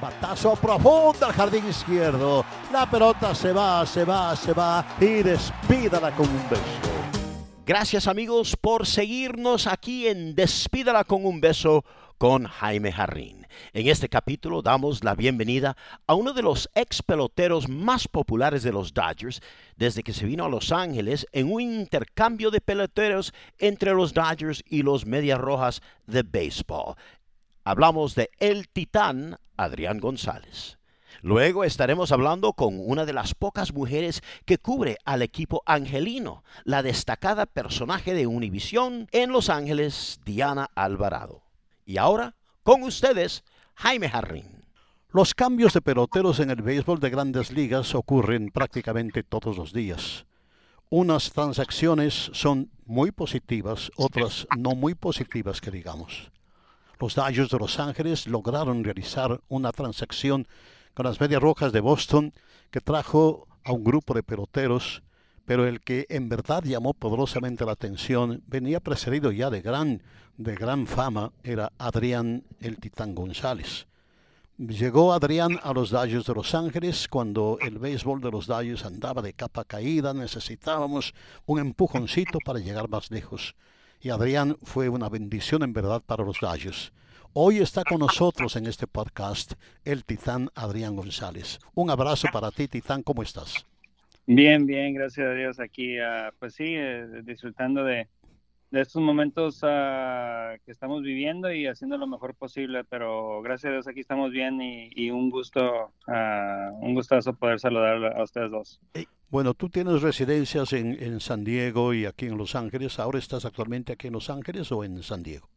Batazo profundo al jardín izquierdo. La pelota se va, se va, se va y despídala con un beso. Gracias amigos por seguirnos aquí en Despídala con un beso con Jaime Jarrín. En este capítulo damos la bienvenida a uno de los ex peloteros más populares de los Dodgers desde que se vino a Los Ángeles en un intercambio de peloteros entre los Dodgers y los Medias Rojas de béisbol. Hablamos de el titán Adrián González. Luego estaremos hablando con una de las pocas mujeres que cubre al equipo angelino, la destacada personaje de Univisión en Los Ángeles, Diana Alvarado. Y ahora, con ustedes, Jaime Jarrín. Los cambios de peloteros en el béisbol de grandes ligas ocurren prácticamente todos los días. Unas transacciones son muy positivas, otras no muy positivas que digamos. Los Dodgers de Los Ángeles lograron realizar una transacción con las Medias Rojas de Boston que trajo a un grupo de peloteros, pero el que en verdad llamó poderosamente la atención venía precedido ya de gran, de gran fama, era Adrián el Titán González. Llegó Adrián a los Dodgers de Los Ángeles cuando el béisbol de los Dodgers andaba de capa caída, necesitábamos un empujoncito para llegar más lejos y Adrián fue una bendición en verdad para los Dodgers. Hoy está con nosotros en este podcast el titán Adrián González. Un abrazo para ti, titán, ¿cómo estás? Bien, bien, gracias a Dios aquí, uh, pues sí, eh, disfrutando de, de, estos momentos uh, que estamos viviendo y haciendo lo mejor posible, pero gracias a Dios aquí estamos bien y, y un gusto, uh, un gustazo poder saludar a ustedes dos. Bueno, tú tienes residencias en, en, San Diego y aquí en Los Ángeles. ¿Ahora estás actualmente aquí en Los Ángeles o en San Diego?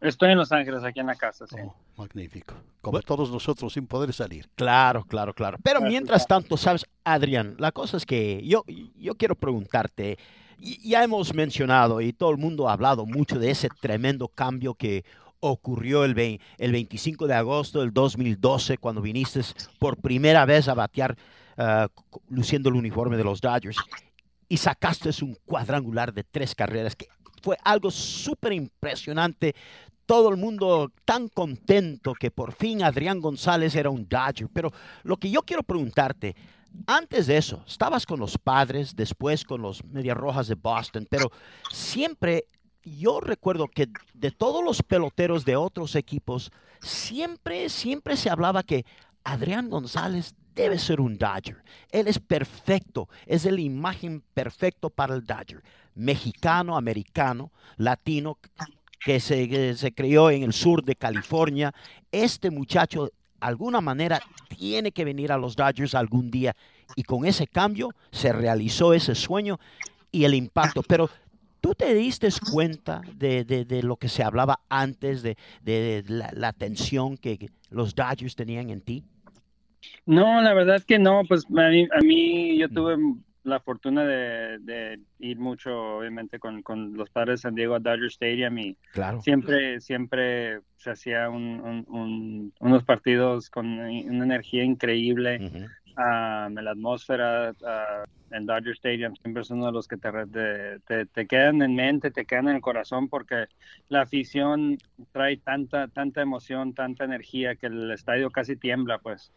Estoy en Los Ángeles, aquí en la casa, sí. Oh, magnífico. Como bueno, todos nosotros sin poder salir. Claro, claro, claro. Pero mientras tanto, sabes, Adrián, la cosa es que yo, yo quiero preguntarte, ya hemos mencionado y todo el mundo ha hablado mucho de ese tremendo cambio que ocurrió el, el 25 de agosto del 2012 cuando viniste por primera vez a batear uh, luciendo el uniforme de los Dodgers y sacaste un cuadrangular de tres carreras que fue algo súper impresionante. Todo el mundo tan contento que por fin Adrián González era un Dodger. Pero lo que yo quiero preguntarte, antes de eso, estabas con los padres, después con los Medias Rojas de Boston, pero siempre yo recuerdo que de todos los peloteros de otros equipos, siempre, siempre se hablaba que Adrián González debe ser un Dodger. Él es perfecto, es la imagen perfecto para el Dodger. Mexicano, americano, latino, que se, que se crió en el sur de California. Este muchacho, alguna manera, tiene que venir a los Dodgers algún día. Y con ese cambio se realizó ese sueño y el impacto. Pero ¿Tú te diste cuenta de, de, de, lo que se hablaba antes, de, de la, la, atención que los Dodgers tenían en ti? No, la verdad que no, pues a mí, a mí yo tuve la fortuna de, ir mucho, obviamente, con, con, los padres de San Diego a Dodger Stadium y claro. siempre, siempre se hacía un, un, un, unos partidos con una energía increíble. Uh -huh. um, la atmósfera uh, en Dodger Stadium siempre es uno de los que te, te, te, quedan en mente, te quedan en el corazón porque la afición trae tanta, tanta emoción, tanta energía que el estadio casi tiembla, pues.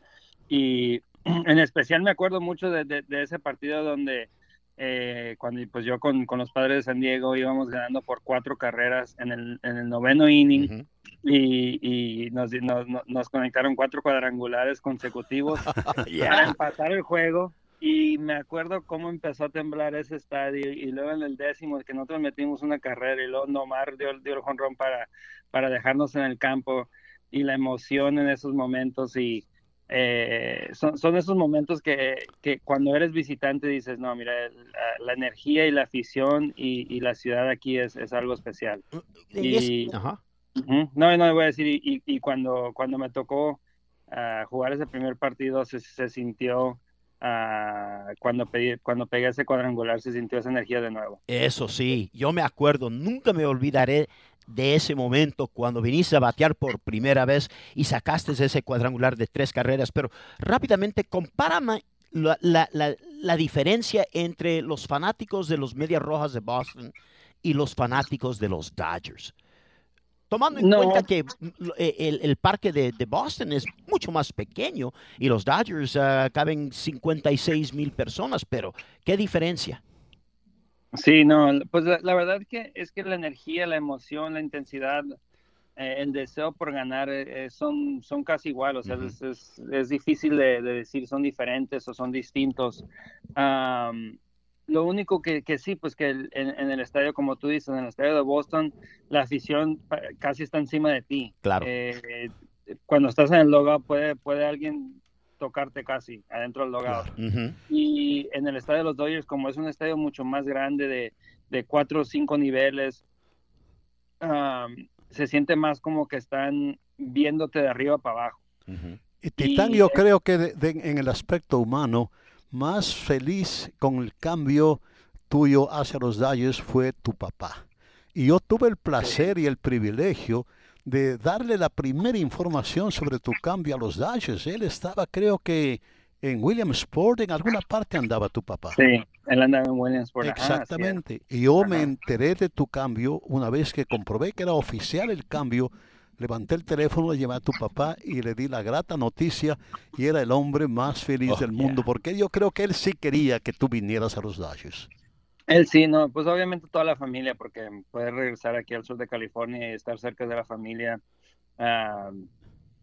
Y en especial me acuerdo mucho de, de, de ese partido donde eh, cuando pues yo con, con, los padres de San Diego íbamos ganando por cuatro carreras en el, en el noveno inning y, y nos, nos, nos, conectaron cuatro cuadrangulares consecutivos para empatar el juego. Y me acuerdo cómo empezó a temblar ese estadio y luego en el décimo que nosotros metimos una carrera y luego Nomar dio, dio el jonrón para, para dejarnos en el campo y la emoción en esos momentos y eh, son, son, esos momentos que, que, cuando eres visitante dices, no, mira, la, energía y la afición y, y, la ciudad aquí es, es algo especial. Y, no, no, voy a decir, y, y cuando, cuando me tocó uh, jugar ese primer partido se, se sintió, cuando, pedí, cuando pegué ese cuadrangular, se sintió esa energía de nuevo. Eso sí, yo me acuerdo, nunca me olvidaré de ese momento cuando viniste a batear por primera vez y sacaste ese cuadrangular de tres carreras, pero rápidamente compárame la, la, la, la, diferencia entre los fanáticos de los Medias Rojas de Boston y los fanáticos de los Dodgers. Tomando en cuenta que eh, el, el parque de, de, Boston es mucho más pequeño y los Dodgers uh, caben 56 mil personas, pero ¿qué diferencia? Sí, no, pues la, la, verdad que es que la energía, la emoción, la intensidad, eh, el deseo por ganar eh, son, son casi igual, o sea, uh -huh. es, es, es, difícil de, de, decir son diferentes o son distintos. Um, lo único que, que, sí, pues que el, en, en, el estadio, como tú dices, en el estadio de Boston, la afición casi está encima de ti. Claro. Eh, cuando estás en el logout puede, puede alguien tocarte casi adentro del logout. Uh -huh. Y en el estadio de los Dodgers, como es un estadio mucho más grande de, de cuatro o cinco niveles, um, se siente más como que están viéndote de arriba para abajo. Uh -huh. Y Titán, y, yo eh, creo que de, de, en el aspecto humano, más feliz con el cambio tuyo hacia los Dodgers fue tu papá. Y yo tuve el placer y el privilegio de darle la primera información sobre tu cambio a los Dodgers. Él estaba, creo que, en Williamsport, en alguna parte andaba tu papá. Sí, él andaba en Williamsport. Exactamente. Ah, sí. Y yo Ajá. me enteré de tu cambio una vez que comprobé que era oficial el cambio. Levanté el teléfono, le llamé a tu papá y le di la grata noticia y era el hombre más feliz oh, del mundo yeah. porque yo creo que él sí quería que tú vinieras a los Dodgers. Él sí, no, pues obviamente toda la familia, porque poder regresar aquí al sur de California y estar cerca de la familia, uh,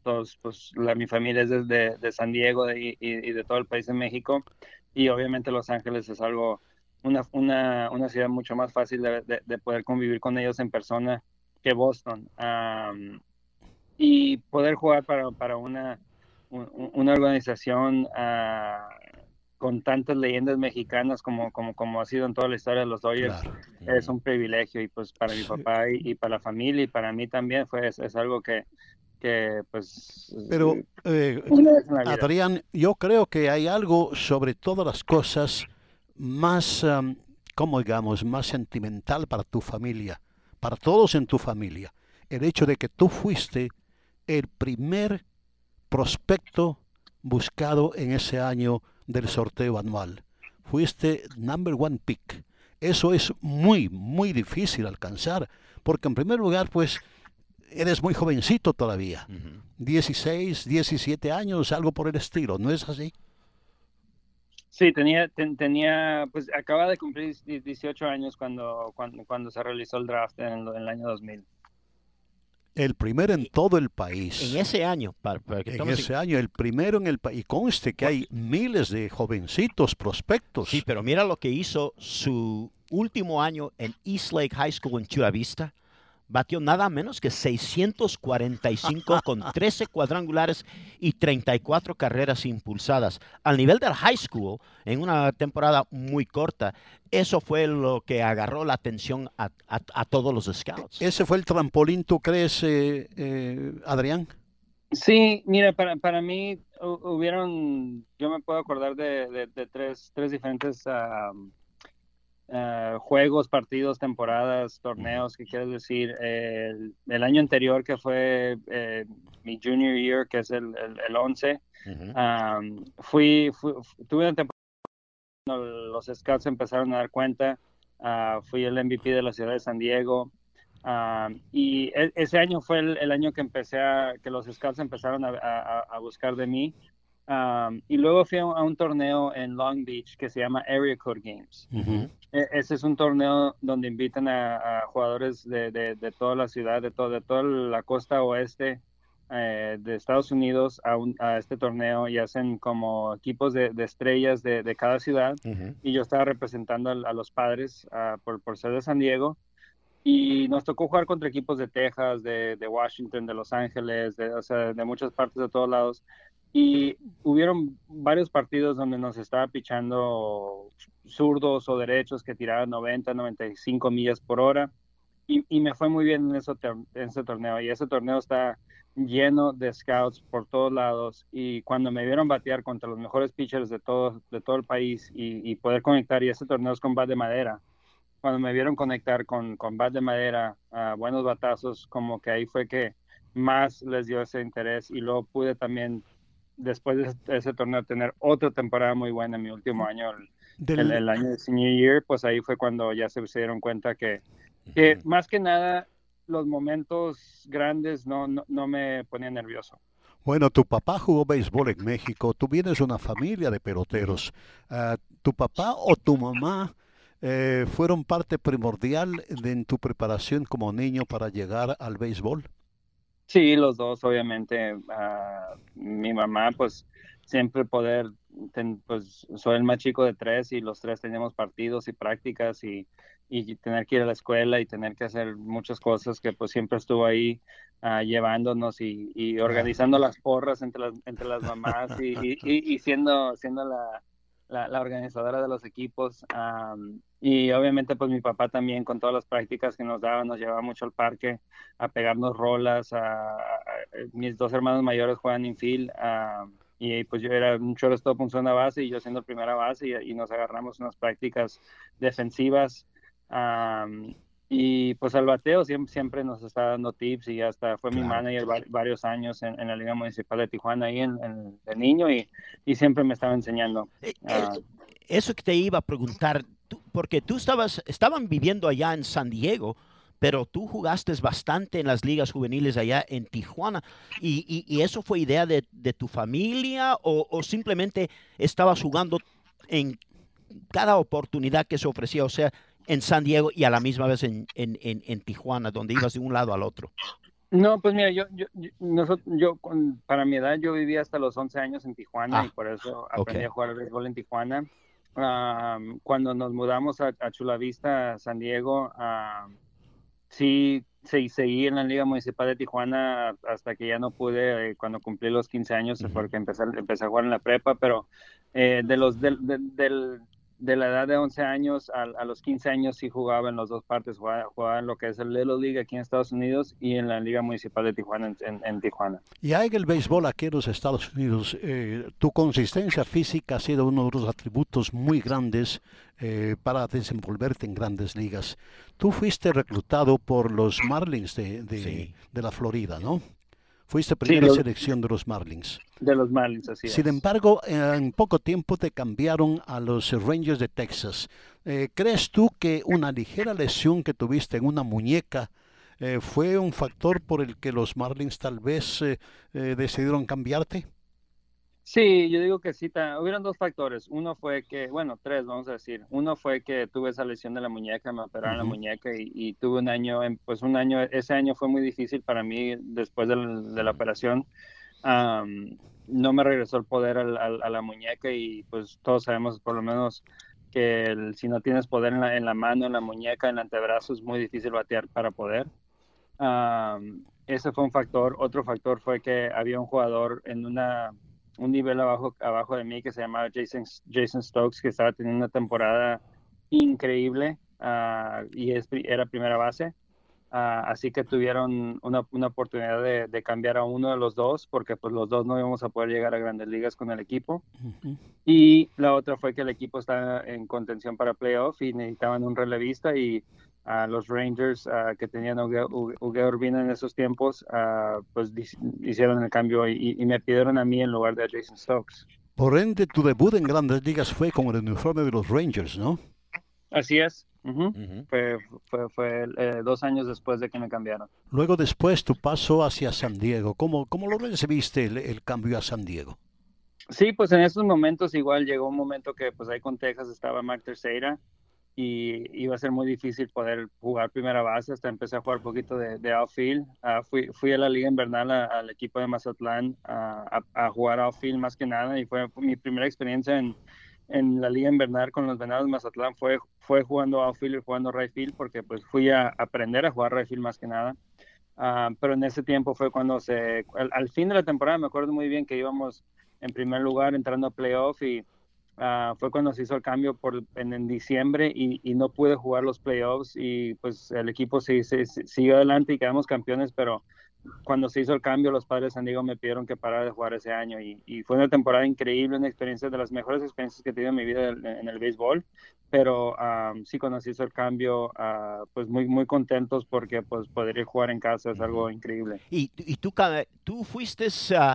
todos, pues la, mi familia es desde de San Diego de, y, y, de todo el país de México, y obviamente Los Ángeles es algo, una, una, una ciudad mucho más fácil de, de, de, poder convivir con ellos en persona que Boston. Um, y poder jugar para, para una, una organización uh, con tantas leyendas mexicanas como, como, como ha sido en toda la historia de los Dodgers, claro. es un privilegio y pues para mi papá y, y, para la familia y para mí también fue, es, es algo que, que pues... Pero, eh, Adrián, yo creo que hay algo sobre todas las cosas más, um, como digamos, más sentimental para tu familia, para todos en tu familia. El hecho de que tú fuiste el primer prospecto buscado en ese año del sorteo anual. Fuiste number one pick. Eso es muy, muy difícil alcanzar, porque en primer lugar, pues, eres muy jovencito todavía. Uh -huh. 16, 17 años, algo por el estilo, ¿no es así? Sí, tenía, ten, tenía, pues acaba de cumplir 18 años cuando, cuando, cuando se realizó el draft en, en el año 2000 el primero en todo el país. En ese año, para, para que en ese año, el primero en el país. Y conste que hay miles de jovencitos prospectos. Sí, pero mira lo que hizo su último año en East Lake High School en Chula Vista batió nada menos que 645 con 13 cuadrangulares y 34 carreras impulsadas. Al nivel del high school, en una temporada muy corta, eso fue lo que agarró la atención a, a, a todos los scouts. ¿Ese fue el trampolín, tú crees, eh, eh, Adrián? Sí, mira, para, para mí hubieron, yo me puedo acordar de, de, de tres, tres diferentes... Uh, Uh, juegos, partidos, temporadas, torneos, ¿qué quieres decir? El, el, año anterior que fue eh, mi junior year, que es el, el, el 11, uh -huh. um, fui, fui, tuve una temporada cuando los scouts empezaron a dar cuenta, uh, fui el MVP de la ciudad de San Diego, y e ese año fue el, el, año que empecé a, que los scouts empezaron a, a, a buscar de mí, y luego fui a un, torneo en Long Beach que se llama Area Code Games. E, ese es un torneo donde invitan a, jugadores de, de, toda la ciudad, de, todo, de toda la costa oeste eh, de Estados Unidos a, a, este torneo y hacen como equipos de, estrellas de, cada ciudad. Y yo estaba representando a, los padres por, por, ser de San Diego. Y nos tocó jugar contra equipos de Texas, de, Washington, de Los Ángeles, de, o sea, de muchas partes de todos lados. Y hubieron varios partidos donde nos estaba pichando zurdos o derechos que tiraban 90, 95 millas por hora. Y, y me fue muy bien en, eso, en ese torneo. Y ese torneo está lleno de scouts por todos lados y cuando me vieron batear contra los mejores pitchers de todo, de todo el país y, poder conectar, y ese torneo es con bat de madera, cuando me vieron conectar con, con bat de madera, a buenos batazos, como que ahí fue que más les dio ese interés y luego pude también, después de ese, torneo, tener otra temporada muy buena en mi último año, el, el, año de senior year, pues ahí fue cuando ya se, dieron cuenta que, que más que nada los momentos grandes no, no, me ponían nervioso. Bueno, tu papá jugó béisbol en México, tú vienes de una familia de peloteros. Ah, ¿Tu papá o tu mamá eh, fueron parte primordial de, en tu preparación como niño para llegar al béisbol? Sí, los dos, obviamente. Ah, mi mamá, pues siempre poder, pues soy el más chico de tres y los tres teníamos partidos y prácticas y y tener que ir a la escuela y tener que hacer muchas cosas que pues siempre estuvo ahí ah, llevándonos y, organizando las porras entre las, entre las mamás y, y, siendo, siendo la, la, organizadora de los equipos. y obviamente pues mi papá también con todas las prácticas que nos daba, nos llevaba mucho al parque a pegarnos rolas. A, mis dos hermanos mayores juegan infield. y pues yo era un shortstop, un zona base y yo siendo primera base y, y nos agarramos unas prácticas defensivas y pues al bateo siempre, siempre, nos está dando tips y hasta fue mi manager varios años en, la Liga Municipal de Tijuana ahí en, de niño y, y, siempre me estaba enseñando. Eh, ah. eso que te iba a preguntar, porque tú estabas, estaban viviendo allá en San Diego, pero tú jugaste bastante en las ligas juveniles allá en Tijuana. ¿Y, y, eso fue idea de, de tu familia o, o, simplemente estabas jugando en cada oportunidad que se ofrecía? O sea, en San Diego y a la misma vez en, en, en, Tijuana, donde ibas de un lado al otro? No, pues mira, yo, yo, nosotros, yo para mi edad, yo vivía hasta los 11 años en Tijuana ah, y por eso aprendí a jugar al béisbol en Tijuana. cuando nos mudamos a, a Chula Vista, San Diego, sí, sí, seguí en la Liga Municipal de Tijuana hasta que ya no pude, eh, cuando cumplí los 15 años, porque empecé, empecé a jugar en la prepa, pero eh, de los del, del de la edad de 11 años a, los 15 años sí jugaba en las dos partes, jugaba, en lo que es el Little League aquí en Estados Unidos y en la Liga Municipal de Tijuana en, Tijuana. Y hay el béisbol aquí en los Estados Unidos, eh, tu consistencia física ha sido uno de los atributos muy grandes eh, para desenvolverte en grandes ligas. Tú fuiste reclutado por los Marlins de, de la Florida, ¿no? Fuiste primera selección de los Marlins. De los Marlins, así Sin embargo, en poco tiempo te cambiaron a los Rangers de Texas. Eh, ¿Crees tú que una ligera lesión que tuviste en una muñeca eh, fue un factor por el que los Marlins tal vez eh, decidieron cambiarte? Sí, yo digo que sí. Hubieron dos factores. Uno fue que, bueno, tres, vamos a decir. Uno fue que tuve esa lesión de la muñeca, me operaron la muñeca y, tuve un año, pues un año, ese año fue muy difícil para mí después de la, operación. no me regresó el poder a, la muñeca y pues todos sabemos por lo menos que si no tienes poder en la, en la, mano, en la muñeca, en el antebrazo, es muy difícil batear para poder. ese fue un factor. Otro factor fue que había un jugador en una un nivel abajo, abajo de mí que se llamaba Jason, Jason Stokes, que estaba teniendo una temporada increíble ah, y era primera base. Ah, así que tuvieron una, una oportunidad de, de, cambiar a uno de los dos, porque pues los dos no íbamos a poder llegar a grandes ligas con el equipo. Y la otra fue que el equipo estaba en contención para playoff y necesitaban un relevista y a los Rangers que tenían a Uge Urbina en esos tiempos, pues hicieron el cambio y, me pidieron a mí en lugar de a Jason Stokes. Por ende, tu debut en grandes ligas fue con el uniforme de los Rangers, ¿no? Así es. Fue, fue, fue eh, dos años después de que me cambiaron. Luego después tu paso hacia San Diego. ¿Cómo, cómo lo recibiste el, el cambio a San Diego? Sí, pues en esos momentos igual llegó un momento que pues ahí con Texas estaba Mark Terceira y iba a ser muy difícil poder jugar primera base, hasta empecé a jugar un poquito de, de outfield. Uh, fui, fui, a la liga invernal al equipo de Mazatlán a, a, jugar outfield más que nada y fue mi primera experiencia en, en la liga invernal con los Venados de Mazatlán fue, fue jugando outfield y jugando right field porque pues fui a aprender a jugar right field más que nada. Uh, pero en ese tiempo fue cuando se, al, al, fin de la temporada me acuerdo muy bien que íbamos en primer lugar entrando a playoff y Uh, fue cuando se hizo el cambio por, en, en diciembre y, y, no pude jugar los playoffs y pues el equipo sí, sí, sí, siguió adelante y quedamos campeones, pero cuando se hizo el cambio los padres de San Diego me pidieron que parara de jugar ese año y, y, fue una temporada increíble, una experiencia de las mejores experiencias que he tenido en mi vida en, en el béisbol, pero um, sí cuando se hizo el cambio, uh, pues muy muy contentos porque pues poder jugar en casa es algo increíble. Y, y tú, tú fuiste... Uh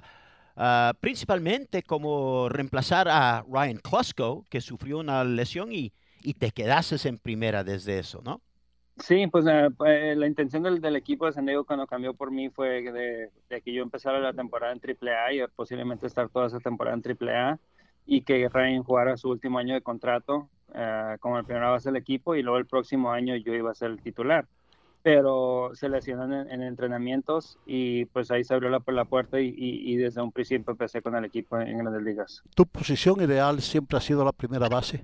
Uh, principalmente como reemplazar a Ryan Klusko, que sufrió una lesión y, y te quedaste en primera desde eso, ¿no? Sí, pues uh, la intención del, equipo de San Diego cuando cambió por mí fue de, que yo empezara la temporada en AAA y posiblemente estar toda esa temporada en AAA y que Ryan jugara su último año de contrato uh, como el primera base del equipo y luego el próximo año yo iba a ser el titular pero se lesionó en, en, entrenamientos y pues ahí se abrió la, la puerta y, y, y, desde un principio empecé con el equipo en, en Grandes Ligas. ¿Tu posición ideal siempre ha sido la primera base?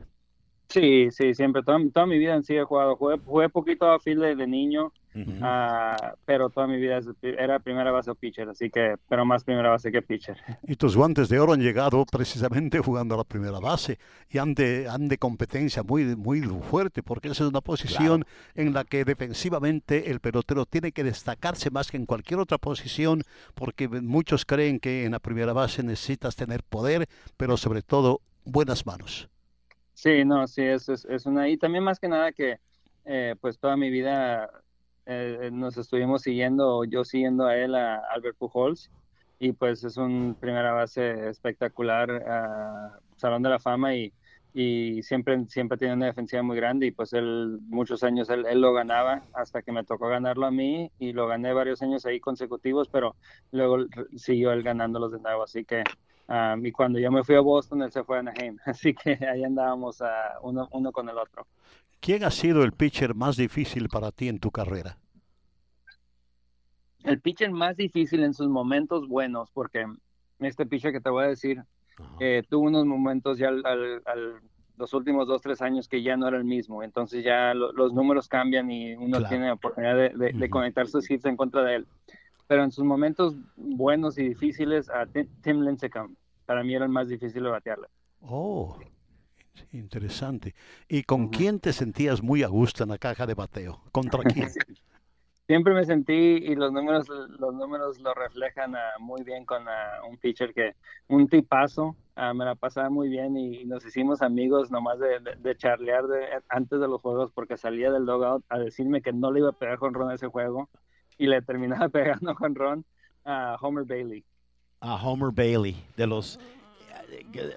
Sí, sí, siempre, toda, toda mi vida en sí he jugado, jugué, jugué poquito a field de, de niño, uh -huh. uh, pero toda mi vida era primera base o pitcher, así que, pero más primera base que pitcher. Y tus guantes de oro han llegado precisamente jugando a la primera base y han de, han de competencia muy, muy fuerte, porque esa es una posición claro. en la que defensivamente el pelotero tiene que destacarse más que en cualquier otra posición, porque muchos creen que en la primera base necesitas tener poder, pero sobre todo buenas manos. Sí, no, sí, es, es, es, una... Y también más que nada que, eh, pues toda mi vida eh, nos estuvimos siguiendo, yo siguiendo a él, a Albert Pujols, y pues es un primera base espectacular, uh, Salón de la Fama, y, y siempre, siempre tiene una defensiva muy grande, y pues él, muchos años él, él, lo ganaba, hasta que me tocó ganarlo a mí, y lo gané varios años ahí consecutivos, pero luego siguió él ganándolos de nuevo, así que... Um, y cuando yo me fui a Boston, él se fue a Anaheim. Así que ahí andábamos uh, uno, uno con el otro. ¿Quién ha sido el pitcher más difícil para ti en tu carrera? El pitcher más difícil en sus momentos buenos, porque este pitcher que te voy a decir, eh, tuvo unos momentos ya al, al, al, los últimos dos, tres años que ya no era el mismo. Entonces ya lo, los números cambian y uno claro. tiene la oportunidad de, de, uh -huh. de conectar sus hits en contra de él pero en sus momentos buenos y difíciles, a Tim Lincecum, para mí era el más difícil de batearle. Oh, interesante. ¿Y con uh -huh. quién te sentías muy a gusto en la caja de bateo? ¿Contra quién? Siempre me sentí, y los números los números lo reflejan uh, muy bien con uh, un pitcher que, un tipazo, me la pasaba muy bien y, nos hicimos amigos nomás de, de, de charlear de, antes de los juegos porque salía del dugout a decirme que no le iba a pegar con Ron ese juego y le terminaba pegando con Ron a Homer Bailey. A Homer Bailey, de los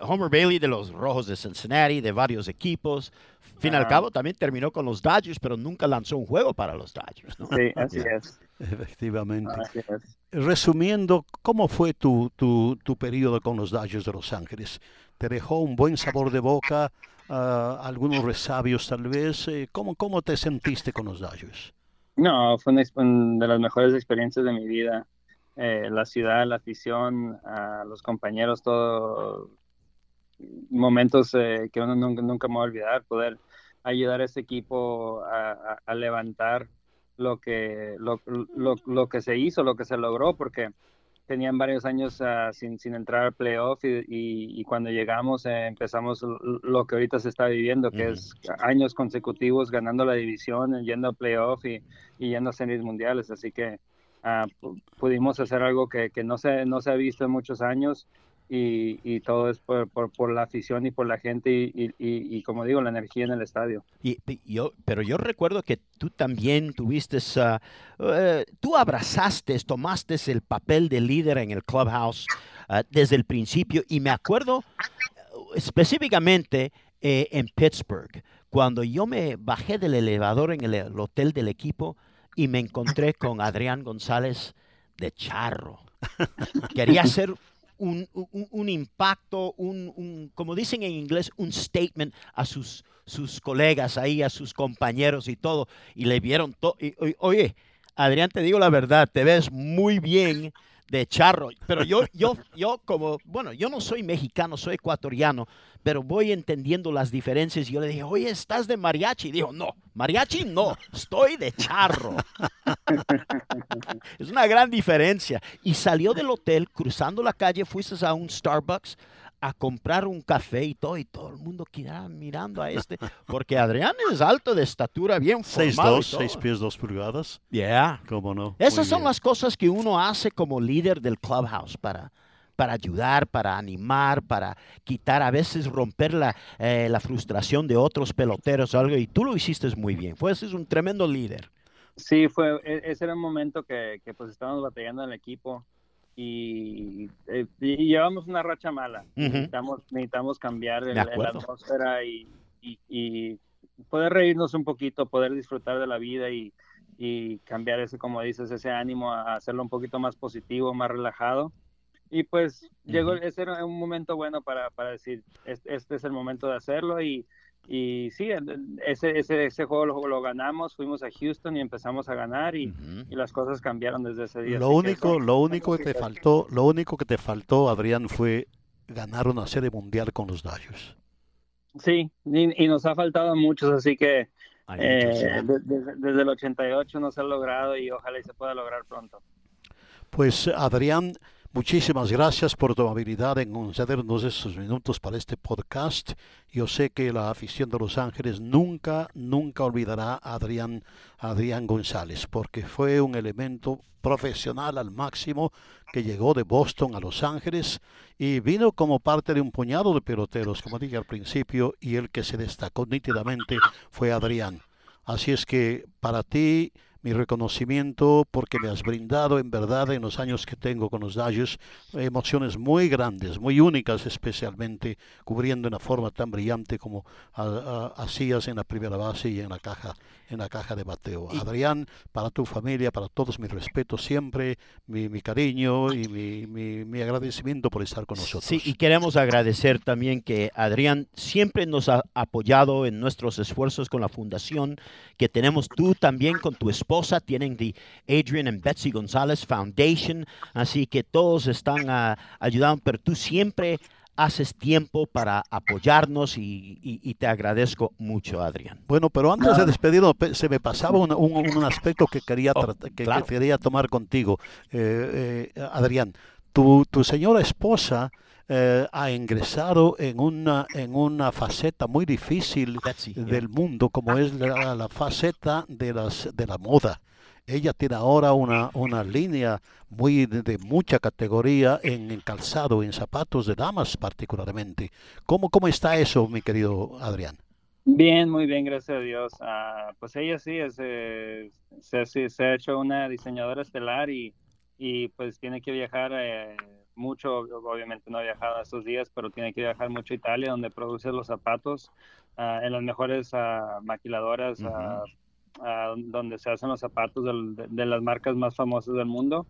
Homer Bailey de los Rojos de Cincinnati, de varios equipos. Fin uh -huh. al cabo también terminó con los Dodgers, pero nunca lanzó un juego para los Dodgers. ¿no? Sí, así yeah. es. Efectivamente. Así es. Resumiendo, ¿cómo fue tu, tu, tu periodo con los Dodgers de Los Ángeles? ¿Te dejó un buen sabor de boca? Uh, ¿Algunos resabios tal vez? Eh, ¿Cómo, ¿Cómo te sentiste con los Dodgers? No, fue una de las mejores experiencias de mi vida. Eh, la ciudad, la afición, a los compañeros, todo momentos eh, que uno nunca, nunca me va a olvidar, poder ayudar a ese equipo a, a, a levantar lo que, lo, lo, lo, que se hizo, lo que se logró, porque tenían varios años uh, sin, sin entrar al playoff y, y, y cuando llegamos eh, empezamos lo que ahorita se está viviendo, que uh -huh. es años consecutivos ganando la división, yendo al playoff y, y yendo a series mundiales. Así que uh, pudimos hacer algo que, que, no, se, no se ha visto en muchos años y, y todo es por, por, por, la afición y por la gente y, y, como digo, la energía en el estadio. Y, yo, pero yo recuerdo que tú también tuviste, uh, uh, tú abrazaste, tomaste el papel de líder en el clubhouse uh, desde el principio y me acuerdo específicamente eh, en Pittsburgh, cuando yo me bajé del elevador en el, el hotel del equipo y me encontré con Adrián González de Charro. Quería ser un, un, impacto, un, como dicen en inglés, un statement a sus, sus colegas ahí, a sus compañeros y todo, y le vieron todo. Oye, Adrián, te digo la verdad, te ves muy bien de charro. Pero yo, yo, yo como, bueno, yo no soy mexicano, soy ecuatoriano, pero voy entendiendo las diferencias. Yo le dije, oye, ¿estás de mariachi? Y dijo, no, mariachi no, estoy de charro. es una gran diferencia. Y salió del hotel, cruzando la calle, fuiste a un Starbucks a comprar un café y todo, y todo el mundo quedaba mirando a este, porque Adrián es alto de estatura, bien formado. 6'2", 6 pies 2 pulgadas. Yeah. ¿Cómo no? Esas son las cosas que uno hace como líder del clubhouse para, para ayudar, para animar, para quitar, a veces romper la, eh, la frustración de otros peloteros o algo, y tú lo hiciste muy bien, fuiste un tremendo líder. Sí, fue, e, ese era un momento que, que pues estábamos batallando en el equipo y, eh, llevamos una racha mala. necesitamos, necesitamos cambiar la atmósfera y, y, poder reírnos un poquito, poder disfrutar de la vida y, y, cambiar ese, como dices, ese ánimo a hacerlo un poquito más positivo, más relajado. Y pues llegó, ese era un momento bueno para, para decir, este, este es el momento de hacerlo y y sí, ese, ese, ese juego lo, ganamos, fuimos a Houston y empezamos a ganar y, y las cosas cambiaron desde ese día. Lo único, lo único que te faltó, lo único que te faltó, Adrián, fue ganar una serie mundial con los Dodgers. Sí, y, nos ha faltado muchos, así que eh, desde el 88 no se ha logrado y ojalá y se pueda lograr pronto. Pues Adrián, Muchísimas gracias por tu habilidad en concedernos estos minutos para este podcast. Yo sé que la afición de Los Ángeles nunca, nunca olvidará a Adrián, Adrián González, porque fue un elemento profesional al máximo que llegó de Boston a Los Ángeles y vino como parte de un puñado de peloteros, como dije al principio, y el que se destacó nítidamente fue Adrián. Así es que para ti mi reconocimiento porque me has brindado en verdad en los años que tengo con los Dodgers emociones muy grandes, muy únicas especialmente, cubriendo en una forma tan brillante como hacías en la primera base y en la caja en la caja de bateo. Adrián, para tu familia, para todos mis respetos siempre, mi, cariño y mi, mi, agradecimiento por estar con nosotros. Sí, y queremos agradecer también que Adrián siempre nos ha apoyado en nuestros esfuerzos con la fundación que tenemos tú también con tu esposa tienen the Adrian and Betsy González Foundation, así que todos están uh, ayudando, pero tú siempre haces tiempo para apoyarnos y, te agradezco mucho, Adrián. Bueno, pero antes de despedirnos, se me pasaba un, un, aspecto que quería, oh, que, quería tomar contigo, eh, eh, Adrián. Tu, tu señora esposa eh, ha ingresado en una, en una faceta muy difícil del mundo, como es la, faceta de, las, de la moda. Ella tiene ahora una, una línea muy de, mucha categoría en, calzado, en zapatos de damas particularmente. ¿Cómo, ¿Cómo está eso, mi querido Adrián? Bien, muy bien, gracias a Dios. Ah, pues ella sí, es, eh, se, se, ha hecho una diseñadora estelar y, y pues tiene que viajar eh, mucho, obviamente no ha viajado estos días, pero tiene que viajar mucho a Italia, donde produce los zapatos ah, en las mejores uh, maquiladoras, ah, donde se hacen los zapatos de, las marcas más famosas del mundo.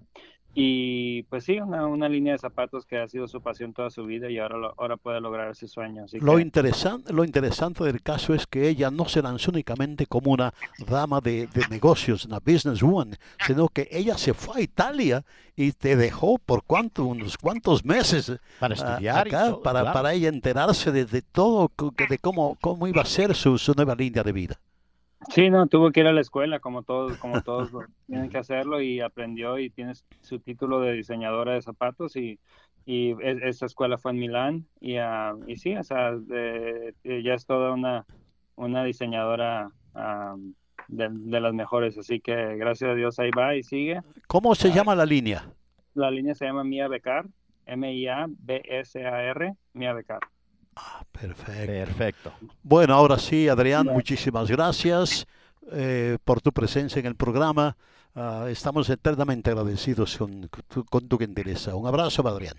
Y pues sí, una, una, línea de zapatos que ha sido su pasión toda su vida y ahora, ahora puede lograr ese sueño. lo, interesante, lo interesante del caso es que ella no se lanzó únicamente como una dama de, de negocios, una businesswoman, sino que ella se fue a Italia y te dejó por cuánto, unos cuantos meses para estudiar acá, para, para ella enterarse de, de, todo, de cómo, cómo iba a ser su, su nueva línea de vida. Sí, no, tuvo que ir a la escuela como todos, como todos tienen que hacerlo y aprendió y tiene su título de diseñadora de zapatos y, y esa escuela fue en Milán y, uh, y sí, o sea, ya es toda una, una diseñadora de, de, las mejores, así que gracias a Dios ahí va y sigue. ¿Cómo se llama la línea? La línea se llama Mia Becar, M-I-A-B-S-A-R, Mia Becar. Ah, perfecto. Perfecto. Bueno, ahora sí, Adrián, muchísimas gracias eh, por tu presencia en el programa. Ah, estamos eternamente agradecidos con, con tu gentileza. Un abrazo, Adrián.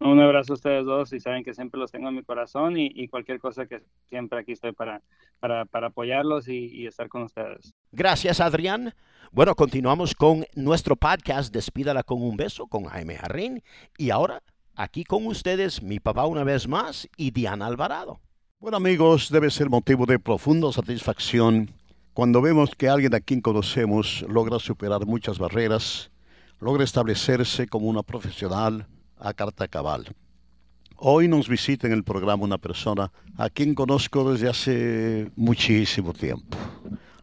Un abrazo a ustedes dos y saben que siempre los tengo en mi corazón y, cualquier cosa que siempre aquí estoy para, para, para apoyarlos y, y, estar con ustedes. Gracias, Adrián. Bueno, continuamos con nuestro podcast Despídala con un beso con Jaime Jarrín y ahora aquí con ustedes mi papá una vez más y Diana Alvarado. Bueno amigos, debe ser motivo de profunda satisfacción cuando vemos que alguien a quien conocemos logra superar muchas barreras, logra establecerse como una profesional a carta cabal. Hoy nos visita en el programa una persona a quien conozco desde hace muchísimo tiempo.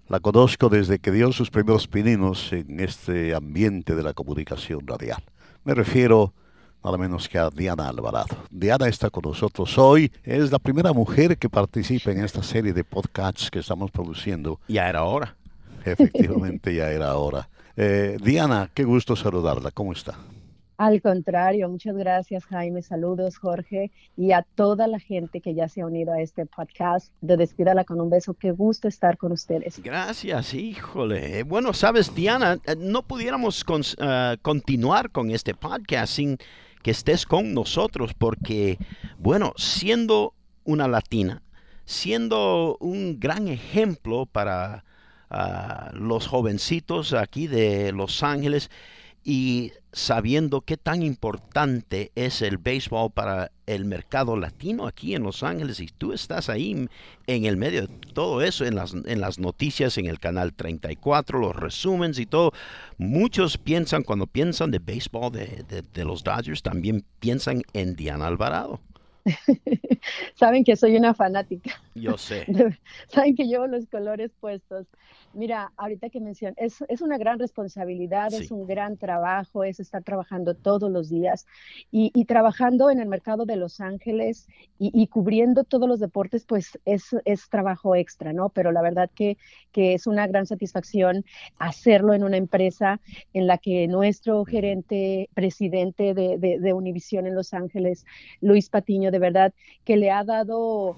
La conozco desde que dio sus primeros pininos en este ambiente de la comunicación radial. Me refiero nada menos que a Diana Alvarado. Diana está con nosotros hoy. Es la primera mujer que participa en esta serie de podcasts que estamos produciendo. Ya era hora. Efectivamente, ya era hora. Eh, Diana, qué gusto saludarla. ¿Cómo está? Al contrario, muchas gracias Jaime, saludos Jorge y a toda la gente que ya se ha unido a este podcast de Despídala con un beso, qué gusto estar con ustedes. Gracias, híjole. Bueno, sabes Diana, eh, no pudiéramos eh, continuar con este podcast sin que estés con nosotros porque, bueno, siendo una latina, siendo un gran ejemplo para ah, los jovencitos aquí de Los Ángeles, y sabiendo qué tan importante es el béisbol para el mercado latino aquí en Los Ángeles y tú estás ahí en el medio de todo eso, en las, en las noticias, en el canal 34, los resúmenes y todo. Muchos piensan, cuando piensan de béisbol de, de los Dodgers, también piensan en Diana Alvarado. Saben que soy una fanática. Yo sé. Saben que llevo los colores puestos. Mira, ahorita que mencionas, es, es, una gran responsabilidad, es un gran trabajo, es estar trabajando todos los días y, y trabajando en el mercado de Los Ángeles y, y, cubriendo todos los deportes, pues es, es trabajo extra, ¿no? Pero la verdad que, que, es una gran satisfacción hacerlo en una empresa en la que nuestro gerente, presidente de, de, de Univision en Los Ángeles, Luis Patiño, de verdad, que le ha dado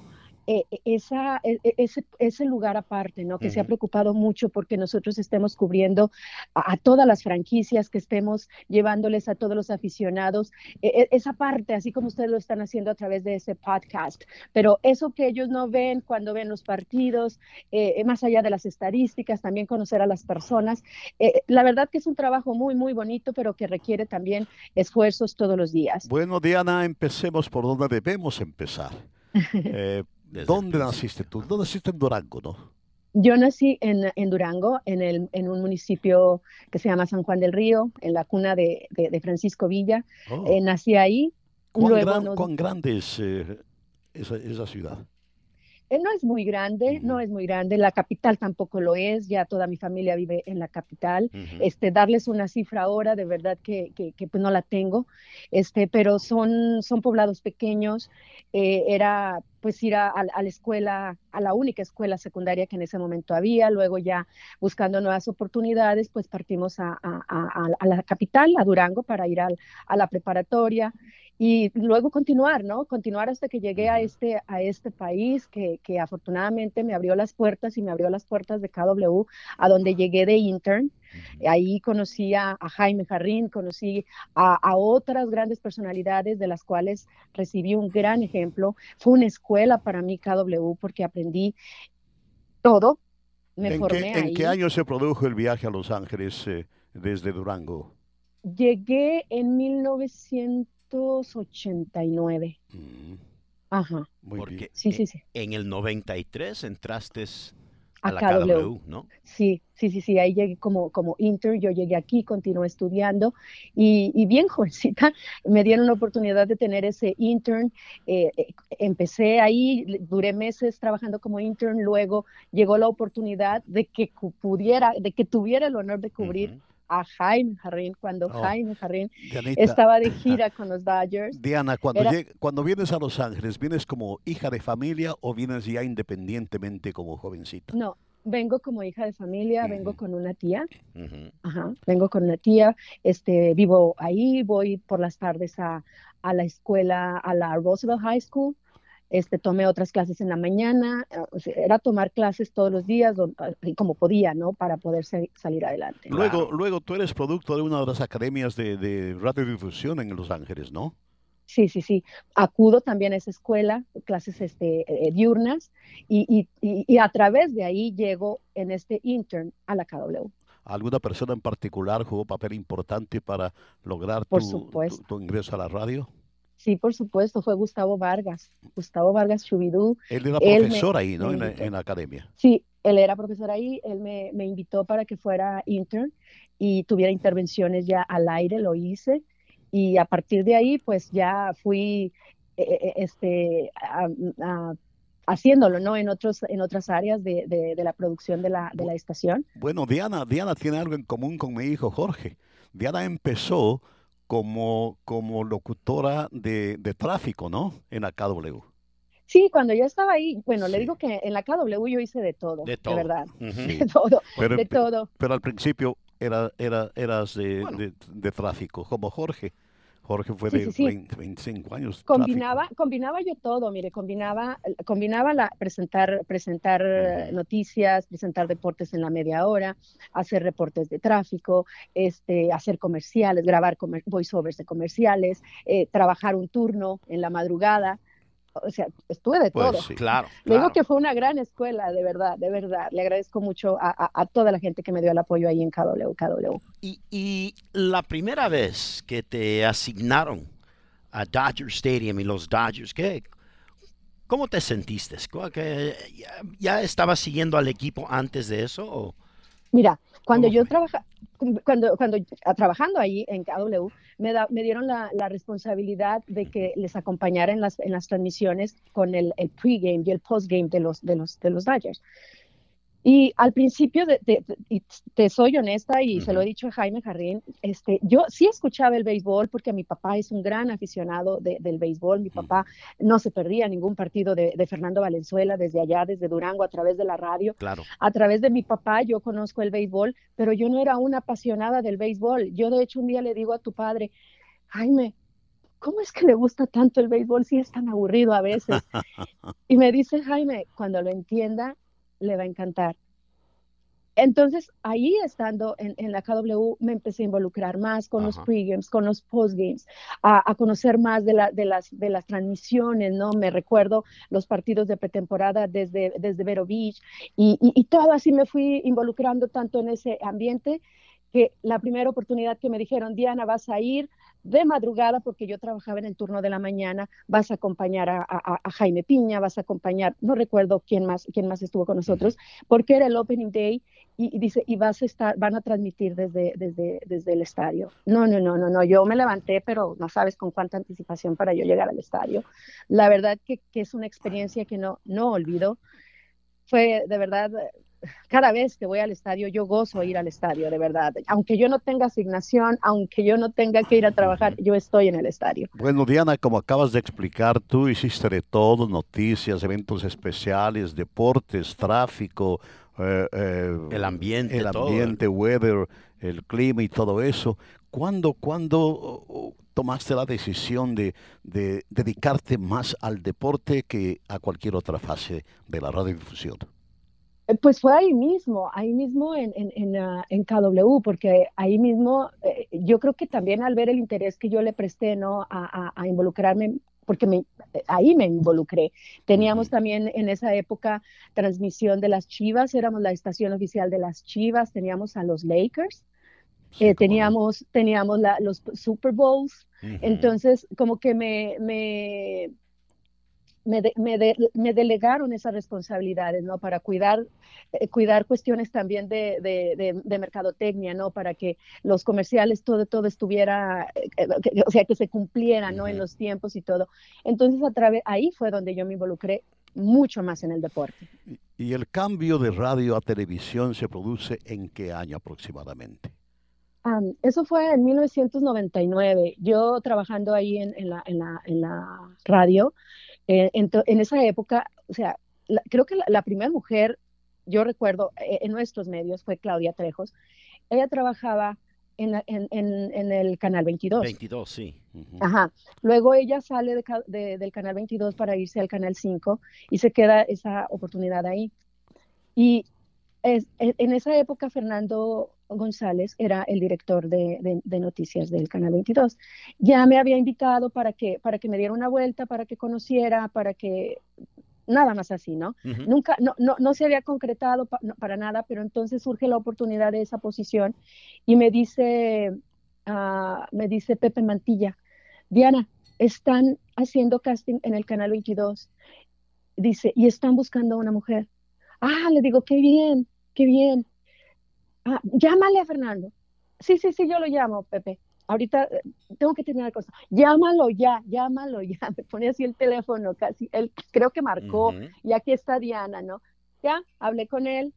eh, esa, e, e, ese, ese, lugar aparte, ¿no? Que se ha preocupado mucho porque nosotros estemos cubriendo a, todas las franquicias, que estemos llevándoles a todos los aficionados, e, esa parte, así como ustedes lo están haciendo a través de ese podcast. Pero eso que ellos no ven cuando ven los partidos, eh, más allá de las estadísticas, también conocer a las personas, eh, la verdad que es un trabajo muy, muy bonito, pero que requiere también esfuerzos todos los días. Bueno, Diana, empecemos por donde debemos empezar. Eh, ¿Dónde naciste tú? ¿Dónde naciste en Durango, no? Yo nací en, en Durango, en, el, en, un municipio que se llama San Juan del Río, en la cuna de, de, de Francisco Villa. Oh. Eh, nací ahí. ¿Cuán, Luego gran, nos... ¿cuán grande es eh, esa, esa, ciudad? No es muy grande, no es muy grande. La capital tampoco lo es. Ya toda mi familia vive en la capital. Uh -huh. Este, darles una cifra ahora, de verdad que, que, que, pues no la tengo. Este, pero son, son poblados pequeños. Eh, era pues ir a, a, la escuela, a la única escuela secundaria que en ese momento había, luego ya buscando nuevas oportunidades, pues partimos a, a, a la capital, a Durango, para ir al, a la preparatoria y luego continuar, ¿no? Continuar hasta que llegué a este, a este país que, que afortunadamente me abrió las puertas y me abrió las puertas de KW, a donde llegué de intern. Ahí conocí a, a Jaime Jarrín, conocí a, a, otras grandes personalidades de las cuales recibí un gran ejemplo. Fue una escuela para mí KW porque aprendí todo. Me ¿En formé qué, ahí. ¿En qué año se produjo el viaje a Los Ángeles eh, desde Durango? Llegué en 1900 1989. Mm. Ajá. Muy Porque bien. Sí, sí, sí. En el 93 entraste a, a la KW. KW, ¿no? Sí, sí, sí, sí. Ahí llegué como, como intern. Yo llegué aquí, continué estudiando y, y bien jovencita me dieron la oportunidad de tener ese intern. Eh, empecé ahí, duré meses trabajando como intern. Luego llegó la oportunidad de que pudiera, de que tuviera el honor de cubrir. Uh -huh a Jaime Jarrín cuando oh, Jaime Jarrín Dianita. estaba de gira con los Dodgers. Diana, cuando, Era... cuando vienes a Los Ángeles, ¿vienes como hija de familia o vienes ya independientemente como jovencita? No, vengo como hija de familia, uh -huh. vengo con una tía, uh -huh. Ajá, vengo con una tía, este, vivo ahí, voy por las tardes a, a la escuela, a la Roosevelt High School, este, tomé otras clases en la mañana, o sea, era tomar clases todos los días, como podía, ¿no? Para poder salir adelante. Luego, claro. luego tú eres producto de una de las academias de, de radiodifusión en Los Ángeles, ¿no? Sí, sí, sí. Acudo también a esa escuela, clases este, eh, diurnas, y, y, y, a través de ahí llego en este intern a la KW. ¿Alguna persona en particular jugó papel importante para lograr tu, tu, tu ingreso a la radio? Sí, por supuesto, fue Gustavo Vargas, Gustavo Vargas Chubidú. Él era profesor ahí, ¿no? En la, academia. Sí, él era profesor ahí, él me, me, invitó para que fuera intern y tuviera intervenciones ya al aire, lo hice. Y a partir de ahí, pues ya fui eh, eh, este, haciéndolo, ¿no? En, otros, en otras áreas de, de, la producción de la, de la estación. Bueno, Diana, Diana tiene algo en común con mi hijo Jorge. Diana empezó como, como locutora de, de tráfico, ¿no? En la KW. Sí, cuando yo estaba ahí, bueno, le digo que en la KW yo hice de todo, de, todo. verdad, de todo, pero, de todo. Pero al principio era, era, eras de, de, tráfico, como Jorge. Jorge fue de 25 años. Combinaba, combinaba yo todo, mire, combinaba, combinaba la, presentar, presentar noticias, presentar deportes en la media hora, hacer reportes de tráfico, este, hacer comerciales, grabar voiceovers de comerciales, eh, trabajar un turno en la madrugada o sea, estuve de pues todo. claro. Le digo que fue una gran escuela, de verdad, de verdad. Le agradezco mucho a, toda la gente que me dio el apoyo ahí en KW. KW. Y, y la primera vez que te asignaron a Dodger Stadium y los Dodgers, ¿qué, ¿cómo te sentiste? ¿Ya, ya estabas siguiendo al equipo antes de eso? O? Mira, cuando yo trabajaba, cuando, cuando trabajando ahí en KW, me, me dieron la, la, responsabilidad de que les acompañara en las, en las transmisiones con el, el pregame y el postgame de los, de los, de los Dodgers. Y al principio, de, te soy honesta y se lo he dicho a Jaime Jarrín, este, yo sí escuchaba el béisbol porque mi papá es un gran aficionado del béisbol. Mi papá no se perdía ningún partido de, Fernando Valenzuela desde allá, desde Durango, a través de la radio. Claro. A través de mi papá yo conozco el béisbol, pero yo no era una apasionada del béisbol. Yo de hecho un día le digo a tu padre, Jaime, ¿cómo es que le gusta tanto el béisbol si es tan aburrido a veces? y me dice Jaime, cuando lo entienda, le va a encantar. Entonces, ahí estando en, la KW, me empecé a involucrar más con los pregames, con los postgames, a, a conocer más de, la, de, las, de las transmisiones, ¿no? Me recuerdo los partidos de pretemporada desde, desde Vero Beach y, y todo así me fui involucrando tanto en ese ambiente que la primera oportunidad que me dijeron, Diana, vas a ir de madrugada, porque yo trabajaba en el turno de la mañana, vas a acompañar a, Jaime Piña, vas a acompañar, no recuerdo quién más, quién más estuvo con nosotros, porque era el opening day y, dice, y vas a estar, van a transmitir desde, desde, desde el estadio. No, no, no, no, no, yo me levanté, pero no sabes con cuánta anticipación para yo llegar al estadio. La verdad que, que es una experiencia que no, no olvido. Fue de verdad cada vez que voy al estadio, yo gozo ir al estadio, de verdad. Aunque yo no tenga asignación, aunque yo no tenga que ir a trabajar, yo estoy en el estadio. Bueno, Diana, como acabas de explicar, tú hiciste de todo, noticias, eventos especiales, deportes, tráfico, eh, eh, el ambiente, el ambiente, weather, el clima y todo eso. ¿Cuándo, cuándo tomaste la decisión de, de dedicarte más al deporte que a cualquier otra fase de la radiodifusión? Eh, pues fue ahí mismo, ahí mismo en, en, en, ah, en KW, porque ahí mismo eh, yo creo que también al ver el interés que yo le presté ¿no? a, a, involucrarme, porque me, eh, ahí me involucré. Teníamos también en esa época transmisión de las Chivas, éramos la estación oficial de las Chivas, teníamos a los Lakers. teníamos teníamos la, los Super Bowls, entonces como que me, me me, me, delegaron esas responsabilidades, ¿no? Para cuidar, eh, cuidar cuestiones también de, de, mercadotecnia, ¿no? Para que los comerciales, todo, todo estuviera, eh, o sea, que se cumpliera, ¿no? En los tiempos y todo. Entonces, a través, ahí fue donde yo me involucré mucho más en el deporte. ¿Y el cambio de radio a televisión se produce en qué año aproximadamente? eso fue en 1999. Yo trabajando ahí en, en, la, en, la, en la radio, eh, en, esa época, o sea, creo que la, primera mujer, yo recuerdo, eh, en nuestros medios fue Claudia Trejos. Ella trabajaba en, en, el Canal 22. 22, sí. Ajá. Luego ella sale del Canal 22 para irse al Canal 5 y se queda esa oportunidad ahí. Y es, en esa época Fernando González era el director de, noticias del Canal 22. Ya me había invitado para que, para que me diera una vuelta, para que conociera, para que nada más así, ¿no? Nunca, no, no, no, se había concretado para nada, pero entonces surge la oportunidad de esa posición y me dice, ah, me dice Pepe Mantilla, Diana, están haciendo casting en el canal 22. Dice, y están buscando a una mujer. Ah, le digo, qué bien, qué bien. Ah, llámale a Fernando. Sí, sí, sí, yo lo llamo, Pepe. Ahorita eh, tengo que terminar cosa. Llámalo ya, llámalo ya. Me pone así el teléfono, casi. Él creo que marcó. Y aquí está Diana, ¿no? Ya, hablé con él.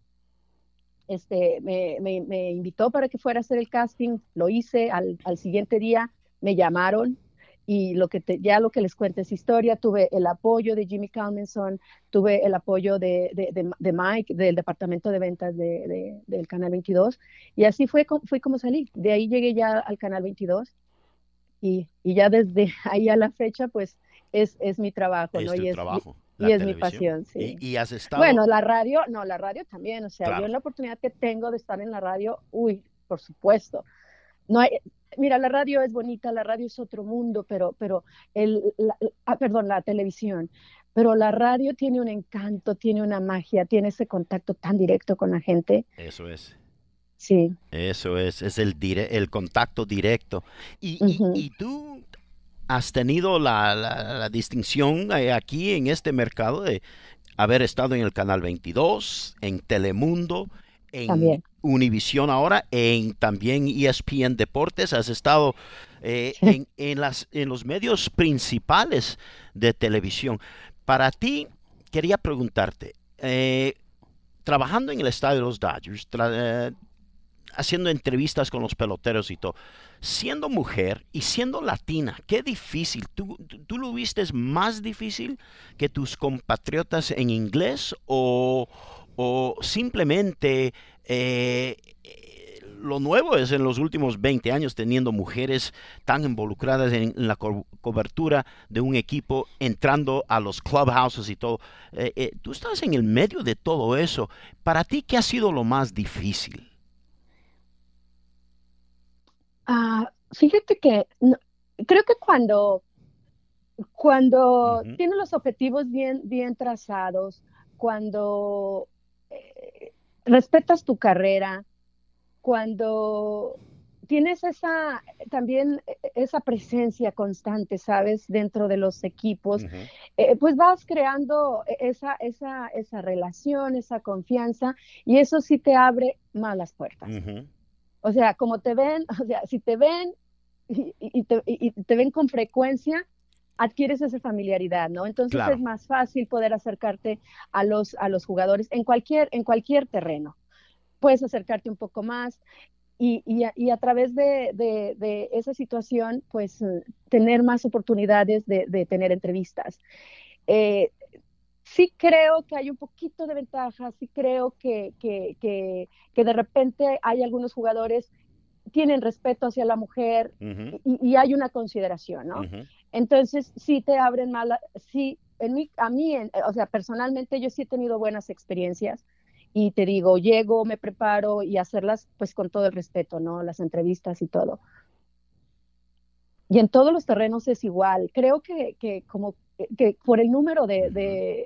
Este, me, me, invitó para que fuera a hacer el casting. Lo hice. Al, al siguiente día me llamaron y lo que te, ya lo que les cuento es historia, tuve el apoyo de Jimmy Calmenson, tuve el apoyo de, de, de, Mike del departamento de ventas de, del Canal 22 y así fue, fue como salí. De ahí llegué ya al Canal 22 y, y ya desde ahí a la fecha pues es, es mi trabajo, es ¿no? y es, trabajo. Y, es mi pasión, sí. ¿Y, has estado... Bueno, la radio, no, la radio también, o sea, yo en la oportunidad que tengo de estar en la radio, uy, por supuesto. No hay, mira, la radio es bonita, la radio es otro mundo, pero, pero el, ah, perdón, la televisión, pero la radio tiene un encanto, tiene una magia, tiene ese contacto tan directo con la gente. Eso es. Sí. Eso es, es el, el contacto directo. Y, y, tú has tenido la, la, distinción eh, aquí en este mercado de haber estado en el Canal 22, en Telemundo, en Univisión ahora, en también ESPN Deportes, has estado eh, en, las, en los medios principales de televisión. Para ti, quería preguntarte, eh, trabajando en el estadio de los Dodgers, eh, haciendo entrevistas con los peloteros y todo, siendo mujer y siendo latina, qué difícil. ¿Tú, tú lo viste más difícil que tus compatriotas en inglés o, o simplemente eh, lo nuevo es en los últimos 20 años teniendo mujeres tan involucradas en, la cobertura de un equipo, entrando a los clubhouses y todo. Eh, eh, tú estás en el medio de todo eso. ¿Para ti qué ha sido lo más difícil? Ah, fíjate que creo que cuando, cuando tienes los objetivos bien, bien trazados, cuando respetas tu carrera, cuando tienes esa también esa presencia constante, ¿sabes? Dentro de los equipos, eh, pues vas creando esa, esa, esa relación, esa confianza, y eso sí te abre más las puertas. O sea, como te ven, o sea, si te ven y, te, ven con frecuencia, adquieres esa familiaridad, ¿no? Entonces es más fácil poder acercarte a los, a los jugadores en cualquier, en cualquier terreno. Puedes acercarte un poco más y, y, a, través de, de, esa situación, pues eh, tener más oportunidades de, tener entrevistas. Eh, sí creo que hay un poquito de ventaja, sí creo que, que, que, que de repente hay algunos jugadores tienen respeto hacia la mujer y, hay una consideración, ¿no? Entonces, sí te abren más, sí, en mí, a mí, o sea, personalmente yo sí he tenido buenas experiencias y te digo, llego, me preparo y hacerlas pues con todo el respeto, ¿no? Las entrevistas y todo. Y en todos los terrenos es igual. Creo que, que como que por el número de,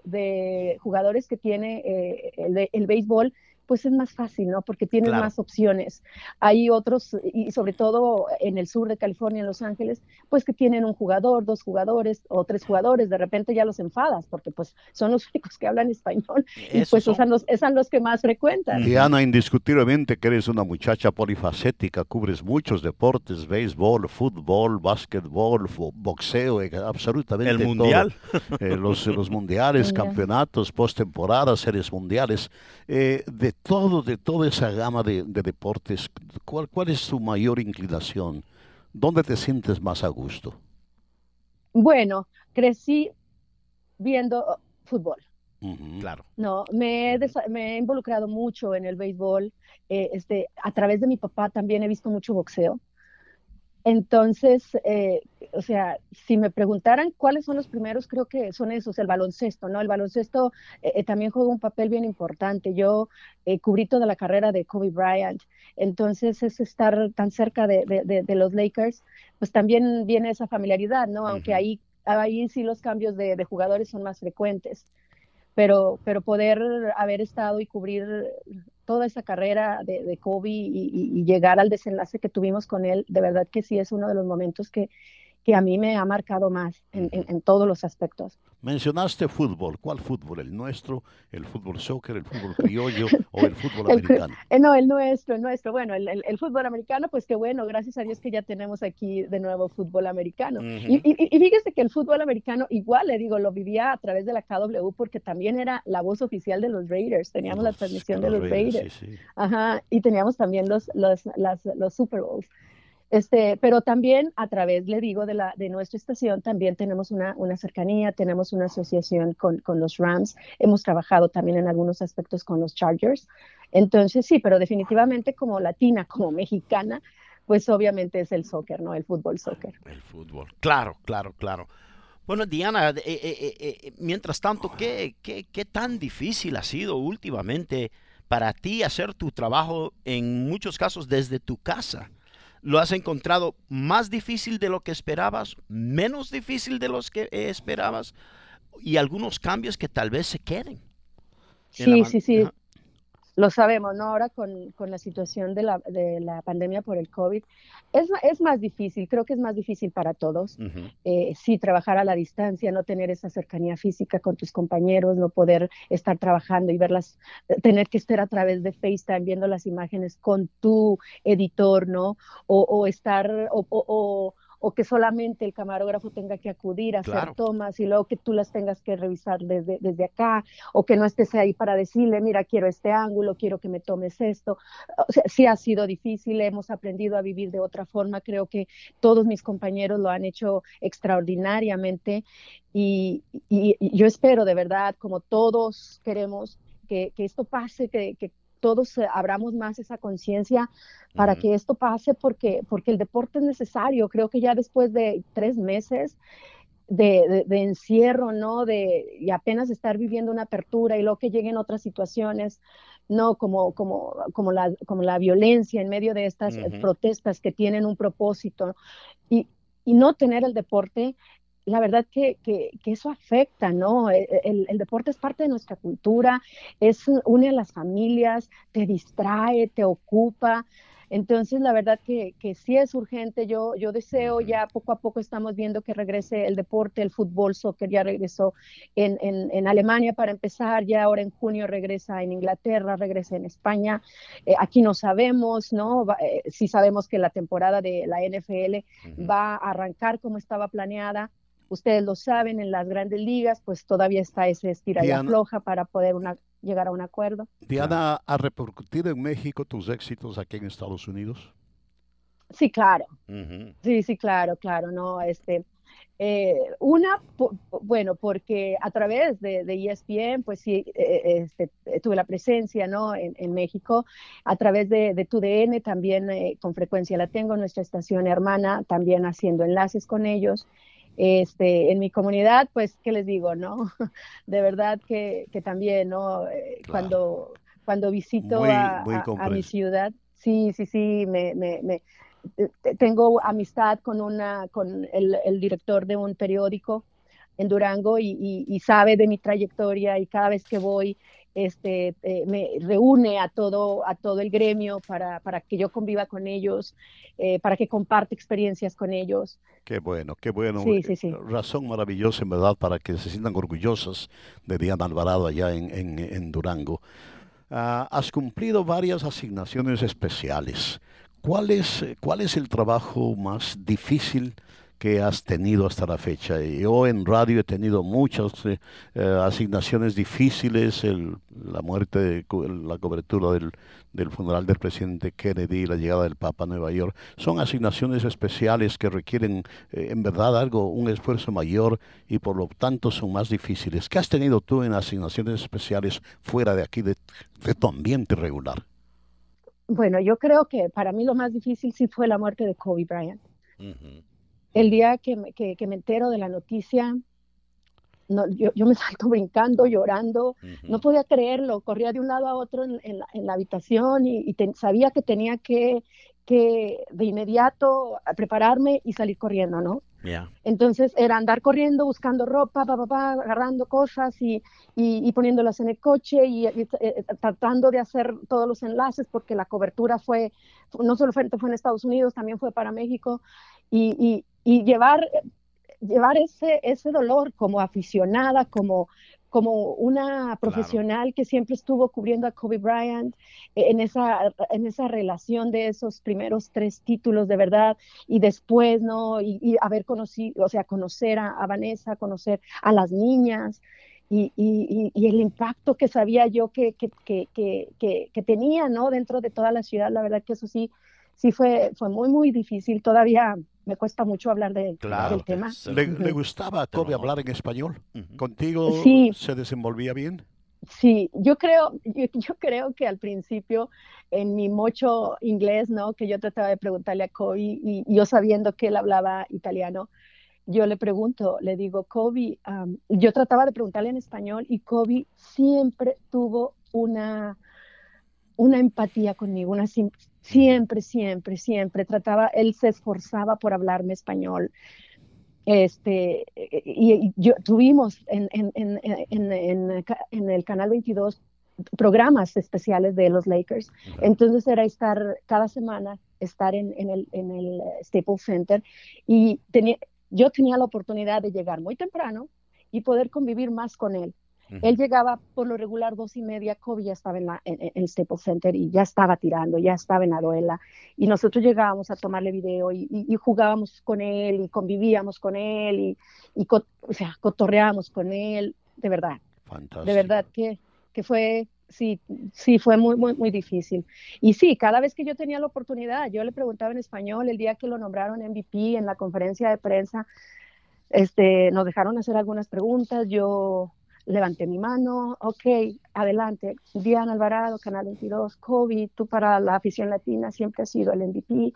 de, jugadores que tiene eh, el, el, béisbol, pues es más fácil, ¿no? Porque tienes más opciones. Hay otros, y sobre todo en el sur de California, en Los Ángeles, pues que tienen un jugador, dos jugadores o tres jugadores, de repente ya los enfadas, porque pues son los únicos que hablan español y pues son los, son los que más frecuentan. Diana, indiscutiblemente que eres una muchacha polifacética, cubres muchos deportes, béisbol, fútbol, básquetbol, boxeo, eh, absolutamente El mundial. Eh, los, los mundiales, campeonatos, postemporadas, series mundiales. Eh, de todo, de toda esa gama de, deportes, ¿cuál, ¿cuál es tu mayor inclinación? ¿Dónde te sientes más a gusto? Bueno, crecí viendo oh, fútbol. Claro. No, me he, me he, involucrado mucho en el béisbol. Eh, este, a través de mi papá también he visto mucho boxeo. Entonces, eh, o sea, si me preguntaran cuáles son los primeros, creo que son esos, el baloncesto, ¿no? El baloncesto eh, eh, también juega un papel bien importante. Yo cubrí toda la carrera de Kobe Bryant, entonces es estar tan cerca de, los Lakers, pues también viene esa familiaridad, ¿no? Aunque ahí, ahí sí los cambios de, jugadores son más frecuentes. Pero, pero poder haber estado y cubrir toda esa carrera de, Kobe y, llegar al desenlace que tuvimos con él, de verdad que sí es uno de los momentos que, que a mí me ha marcado más en, todos los aspectos. Mencionaste fútbol. ¿Cuál fútbol? ¿El nuestro? ¿El fútbol soccer? ¿El fútbol criollo? ¿O el fútbol americano? Eh, no, el nuestro, el nuestro. Bueno, el, el, fútbol americano, pues qué bueno, gracias a Dios que ya tenemos aquí de nuevo fútbol americano. y, y, fíjese que el fútbol americano, igual le digo, lo vivía a través de la KW porque también era la voz oficial de los Raiders. Teníamos la transmisión de los Raiders. Ajá, y teníamos también los, los, las, los Super Bowls. Este, pero también a través, le digo, de, la, de nuestra estación, también tenemos una, una cercanía, tenemos una asociación con, con, los Rams, hemos trabajado también en algunos aspectos con los Chargers. Entonces, sí, pero definitivamente como latina, como mexicana, pues obviamente es el soccer, ¿no? El fútbol soccer. El fútbol, claro, claro, claro. Bueno, Diana, eh, eh, eh, mientras tanto, ¿qué, ¿qué, qué tan difícil ha sido últimamente para ti hacer tu trabajo en muchos casos desde tu casa? ¿Lo has encontrado más difícil de lo que esperabas, menos difícil de los que esperabas y algunos cambios que tal vez se queden? Sí, sí, sí lo sabemos, ¿no? Ahora con, con la situación de la, de la, pandemia por el COVID, es, es, más difícil, creo que es más difícil para todos. Eh, sí, trabajar a la distancia, no tener esa cercanía física con tus compañeros, no poder estar trabajando y verlas, tener que estar a través de FaceTime viendo las imágenes con tu editor, ¿no? O, o estar, o, o o que solamente el camarógrafo tenga que acudir a hacer tomas y luego que tú las tengas que revisar desde, desde acá, o que no estés ahí para decirle, mira, quiero este ángulo, quiero que me tomes esto. O sea, sí ha sido difícil, hemos aprendido a vivir de otra forma, creo que todos mis compañeros lo han hecho extraordinariamente y, yo espero de verdad, como todos queremos, que, esto pase, que, que todos eh, abramos más esa conciencia para que esto pase, porque, porque el deporte es necesario. Creo que ya después de tres meses de, encierro, ¿no? De, y apenas estar viviendo una apertura y luego que lleguen otras situaciones, ¿no? Como, como, como, la, como la violencia en medio de estas eh, protestas que tienen un propósito. Y, y no tener el deporte la verdad que, que, eso afecta, ¿no? E, e, el, deporte es parte de nuestra cultura, es une a las familias, te distrae, te ocupa. Entonces, la verdad que, que sí es urgente. Yo, yo deseo, ya poco a poco estamos viendo que regrese el deporte, el fútbol, soccer ya regresó en, en, Alemania para empezar, ya ahora en junio regresa en Inglaterra, regresa en España. Eh, aquí no sabemos, ¿no? Eh, sí sabemos que la temporada de la NFL va a arrancar como estaba planeada ustedes lo saben, en las grandes ligas, pues todavía está ese estira y afloja para poder una, llegar a un acuerdo. Diana, ¿ha repercutido en México tus éxitos aquí en Estados Unidos? Sí, claro. Sí, sí, claro, claro, no, este, eh, una, bueno, porque a través de, de ESPN, pues sí, eh, este, tuve la presencia, ¿no? En, en, México, a través de, de TUDN también eh, con frecuencia la tengo, nuestra estación hermana, también haciendo enlaces con ellos. Este, en mi comunidad, pues, ¿qué les digo, no? De verdad que, que también, ¿no? Eh, cuando, cuando visito a, mi ciudad, sí, sí, sí, me, me, me tengo amistad con, una, con el, el, director de un periódico en Durango y, y, y, sabe de mi trayectoria y cada vez que voy este, eh, me reúne a todo, a todo el gremio para, para que yo conviva con ellos, eh, para que comparte experiencias con ellos. Qué bueno, qué bueno. Sí, sí, sí. Razón maravillosa, en verdad, para que se sientan orgullosos de Diana Alvarado allá en, en, en Durango. Ah, has cumplido varias asignaciones especiales. ¿Cuál es, ¿Cuál es el trabajo más difícil que has tenido hasta la fecha. Yo en radio he tenido muchas eh, asignaciones difíciles, el, la muerte, la cobertura del, del, funeral del presidente Kennedy, la llegada del Papa a Nueva York, son asignaciones especiales que requieren eh, en verdad algo, un esfuerzo mayor y por lo tanto son más difíciles. ¿Qué has tenido tú en asignaciones especiales fuera de aquí, de, tu ambiente regular? Bueno, yo creo que para mí lo más difícil sí fue la muerte de Kobe Bryant. El día que me, que, me entero de la noticia, no, yo, yo, me salto brincando, llorando, no podía creerlo, corría de un lado a otro en, en, la, habitación y, sabía que tenía que, que de inmediato prepararme y salir corriendo, ¿no? Entonces era andar corriendo, buscando ropa, pa, pa, pa, agarrando cosas y, y, poniéndolas en el coche y, eh, tratando de hacer todos los enlaces porque la cobertura fue, no solo fue, fue en Estados Unidos, también fue para México y, y llevar, llevar ese, ese dolor como aficionada, como, como una profesional que siempre estuvo cubriendo a Kobe Bryant eh, en esa, en esa relación de esos primeros tres títulos de verdad y después, ¿no? Y, haber conocido, o sea, conocer a, Vanessa, conocer a las niñas. Y, y, y, el impacto que sabía yo que, que, que, que, tenía, ¿no? Dentro de toda la ciudad, la verdad que eso sí, sí fue, fue muy, muy difícil. Todavía me cuesta mucho hablar de, del tema. ¿Le, gustaba a Kobe hablar en español? ¿Contigo se desenvolvía bien? Sí, yo creo, yo, creo que al principio en mi mocho inglés, ¿no? Que yo trataba de preguntarle a Kobe y, yo sabiendo que él hablaba italiano, yo le pregunto, le digo, Kobe, yo trataba de preguntarle en español y Kobe siempre tuvo una, una empatía conmigo, una siempre, siempre, siempre trataba, él se esforzaba por hablarme español. Este, y, yo tuvimos en, en, en, en, el canal 22 programas especiales de los Lakers. Entonces era estar cada semana, estar en, el, en el Staples Center y tenía, yo tenía la oportunidad de llegar muy temprano y poder convivir más con él. Él llegaba por lo regular dos y media, Kobe ya estaba en, la, en, el Staples Center y ya estaba tirando, ya estaba en la duela. Y nosotros llegábamos a tomarle video y, jugábamos con él y convivíamos con él y, y o sea, cotorreábamos con él, de verdad. Fantástico. De verdad que, que fue, sí, sí, fue muy, muy, muy difícil. Y sí, cada vez que yo tenía la oportunidad, yo le preguntaba en español, el día que lo nombraron MVP en la conferencia de prensa, este, nos dejaron hacer algunas preguntas, yo levanté mi mano, ok, adelante. Diana Alvarado, Canal 22, Kobe, tú para la afición latina siempre has sido el MVP.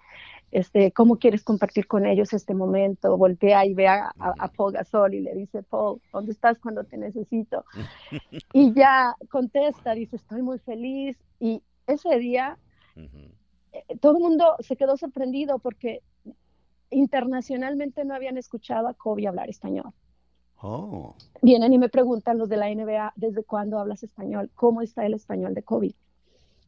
Este, ¿Cómo quieres compartir con ellos este momento? Voltea y ve a, Paul Gasol y le dice, Paul, ¿dónde estás cuando te necesito? y ya contesta, dice, estoy muy feliz. Y ese día, eh, todo el mundo se quedó sorprendido porque internacionalmente no habían escuchado a Kobe hablar español. Oh. Vienen y me preguntan los de la NBA, ¿desde cuándo hablas español? ¿Cómo está el español de COVID?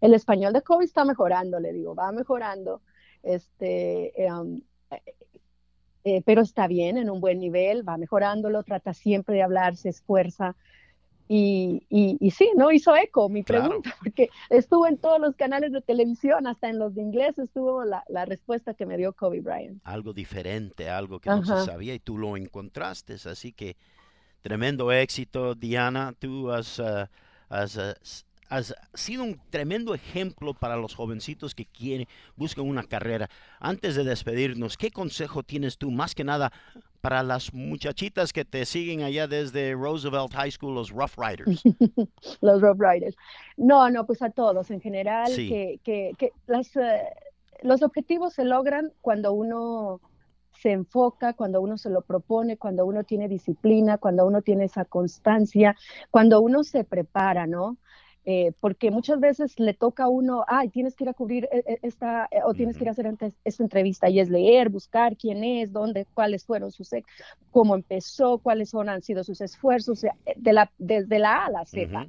El español de COVID está mejorando, le digo, va mejorando, este, eh, eh, pero está bien, en un buen nivel, va mejorándolo, trata siempre de hablar, se esfuerza. Y, y, sí, ¿no? Hizo eco mi pregunta, porque estuvo en todos los canales de televisión, hasta en los de inglés estuvo la, la respuesta que me dio Kobe Bryant. Algo diferente, algo que no se sabía y tú lo encontraste, así que tremendo éxito, Diana, tú has, uh, has, uh, has sido un tremendo ejemplo para los jovencitos que quieren, buscan una carrera. Antes de despedirnos, ¿qué consejo tienes tú, más que nada, para las muchachitas que te siguen allá desde Roosevelt High School, los Rough Riders? los Rough Riders. No, no, pues a todos en general, que, que, que las, eh, los objetivos se logran cuando uno se enfoca, cuando uno se lo propone, cuando uno tiene disciplina, cuando uno tiene esa constancia, cuando uno se prepara, ¿no? Eh, porque muchas veces le toca a uno, ay, tienes que ir a cubrir eh, eh, esta, o tienes que ir a hacer esta entrevista, y es leer, buscar quién es, dónde, cuáles fueron sus, cómo empezó, cuáles son, han sido sus esfuerzos, de la, desde la A a la Z.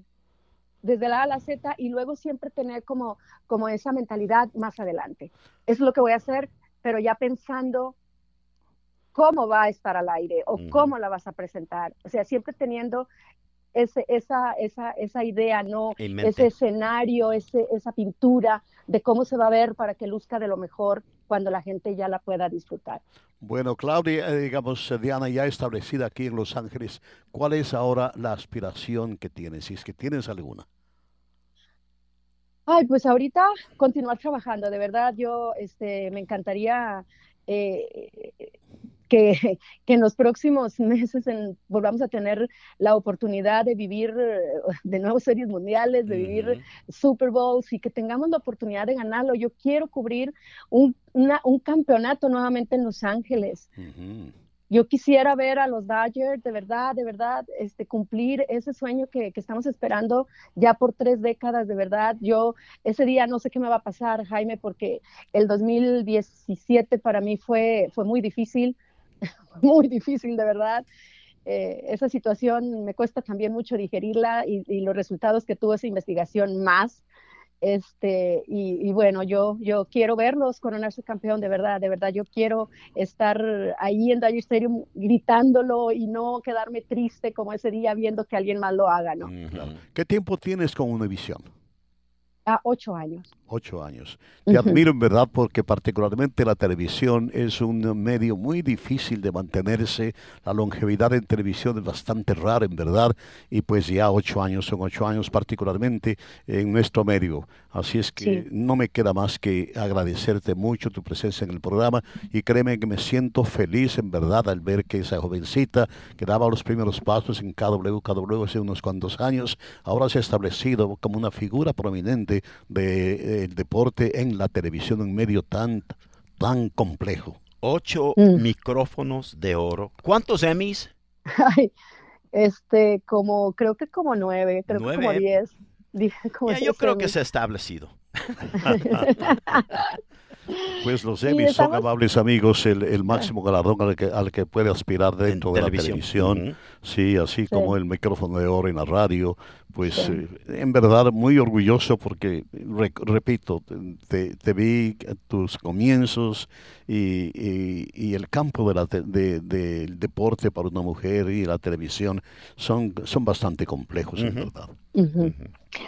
Desde la A a la Z y luego siempre tener como, como esa mentalidad más adelante. Eso es lo que voy a hacer, pero ya pensando cómo va a estar al aire o cómo la vas a presentar. O sea, siempre teniendo ese, esa, esa, esa idea, ¿no? Ese escenario, ese, esa pintura de cómo se va a ver para que luzca de lo mejor cuando la gente ya la pueda disfrutar. Bueno, Claudia, eh, digamos, eh, Diana, ya establecida aquí en Los Ángeles, ¿cuál es ahora la aspiración que tienes, si es que tienes alguna? Ay, pues ahorita continuar trabajando, de verdad, yo este, me encantaría eh, que, que en los próximos meses volvamos a tener la oportunidad de vivir eh, de nuevo series mundiales, de vivir Super Bowls y que tengamos la oportunidad de ganarlo. Yo quiero cubrir un, un campeonato nuevamente en Los Ángeles. Yo quisiera ver a los Dodgers, de verdad, de verdad, este, cumplir ese sueño que, que, estamos esperando ya por tres décadas, de verdad. Yo ese día no sé qué me va a pasar, Jaime, porque el 2017 para mí fue, fue muy difícil. muy difícil, de verdad. Eh, esa situación me cuesta también mucho digerirla y, los resultados que tuvo esa investigación más. Este, y, bueno, yo, yo quiero verlos coronarse campeón, de verdad, de verdad, yo quiero estar ahí en Dodger Stadium gritándolo y no quedarme triste como ese día viendo que alguien más lo haga, ¿no? ¿Qué tiempo tienes con Univision? A ocho años. Ocho años. Te admiro en verdad porque particularmente la televisión es un medio muy difícil de mantenerse. La longevidad en televisión es bastante rara en verdad y pues ya ocho años son ocho años particularmente en nuestro medio. Así es que no me queda más que agradecerte mucho tu presencia en el programa y créeme que me siento feliz en verdad al ver que esa jovencita que daba los primeros pasos en KW, KW hace unos cuantos años, ahora se ha establecido como una figura prominente del de, deporte en la televisión, en medio tan, tan complejo. Ocho mm. micrófonos de oro. ¿Cuántos Emmys? este, como, creo que como nueve, creo que como diez. yo creo que se ha establecido. Pues los Emmys son amables amigos, el, máximo galardón al que, al que puede aspirar dentro de la televisión. Sí, así como el micrófono de oro en la radio. Pues eh, en verdad muy orgulloso porque, repito, te, te, vi tus comienzos y, y, el campo de la del deporte para una mujer y la televisión son, son bastante complejos, en verdad.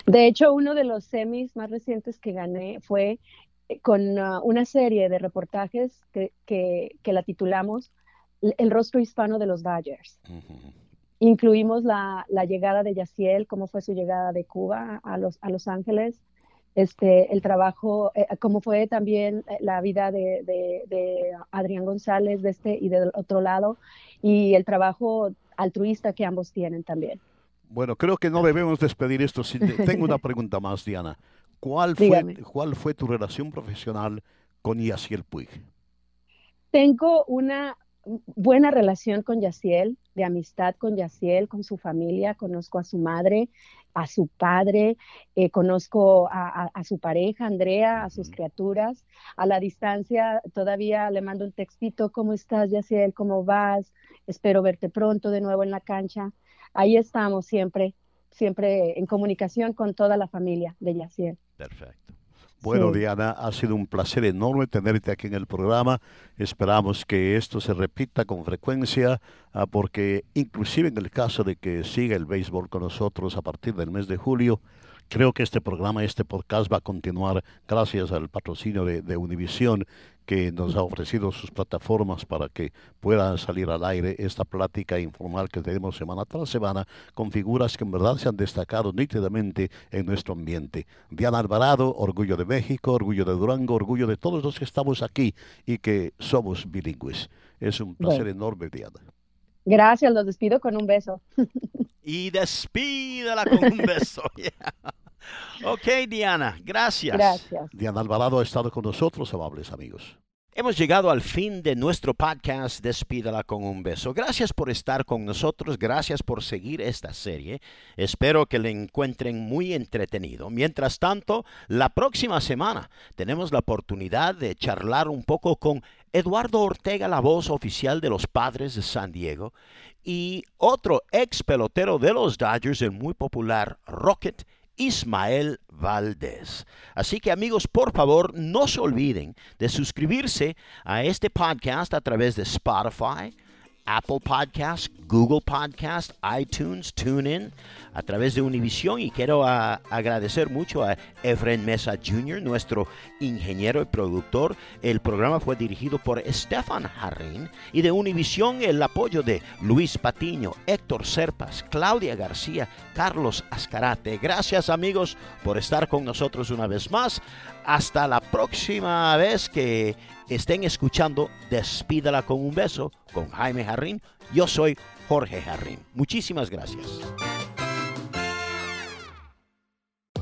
De hecho, uno de los semis más recientes que gané fue con ah, una serie de reportajes que, que, la titulamos El rostro hispano de los Dodgers. Incluimos la, la, llegada de Yaciel, cómo fue su llegada de Cuba a Los, a los Ángeles, este, el trabajo, eh, cómo fue también eh, la vida de, de, Adrián González de este y del otro lado, y el trabajo altruista que ambos tienen también. Bueno, creo que no debemos despedir esto. Tengo una pregunta más, Diana. ¿Cuál fue, ¿Cuál fue tu relación profesional con Yaciel Puig? Tengo una buena relación con Yaciel, de amistad con Yaciel, con su familia, conozco a su madre, a su padre, eh, conozco a, su pareja, Andrea, a sus criaturas. A la distancia todavía le mando un textito, ¿cómo estás, Yaciel? ¿Cómo vas? Espero verte pronto de nuevo en la cancha. Ahí estamos siempre, siempre en comunicación con toda la familia de Yaciel. Perfecto. Bueno, Diana, ha sido un placer enorme tenerte aquí en el programa. Esperamos que esto se repita con frecuencia, ah, porque inclusive en el caso de que siga el béisbol con nosotros a partir del mes de julio, creo que este programa, este podcast va a continuar gracias al patrocinio de, de Univisión que nos ha ofrecido sus plataformas para que pueda salir al aire esta plática informal que tenemos semana tras semana con figuras que en verdad se han destacado nítidamente en nuestro ambiente. Diana Alvarado, Orgullo de México, Orgullo de Durango, Orgullo de todos los que estamos aquí y que somos bilingües. Es un placer enorme, Diana. Gracias, los despido con un beso. y despídala con un beso. Ok, Diana, gracias. Gracias. Diana Alvarado ha estado con nosotros, amables amigos. Hemos llegado al fin de nuestro podcast Despídala con un beso. Gracias por estar con nosotros, gracias por seguir esta serie. Espero que le encuentren muy entretenido. Mientras tanto, la próxima semana tenemos la oportunidad de charlar un poco con Eduardo Ortega, la voz oficial de los Padres de San Diego, y otro ex pelotero de los Dodgers, el muy popular Rocket Ismael Valdés. Así que amigos, por favor, no se olviden de suscribirse a este podcast a través de Spotify, Apple Podcast, Google Podcast, iTunes, TuneIn, a través de Univision. Y quiero ah, agradecer mucho a Efren Mesa Jr., nuestro ingeniero y productor. El programa fue dirigido por Stefan Harrin y de Univision el apoyo de Luis Patiño, Héctor Serpas, Claudia García, Carlos Ascarate. Gracias amigos por estar con nosotros una vez más. Hasta la próxima vez que estén escuchando Despídala con un beso con Jaime Jarrín. Yo soy Jorge Jarrín. Muchísimas gracias.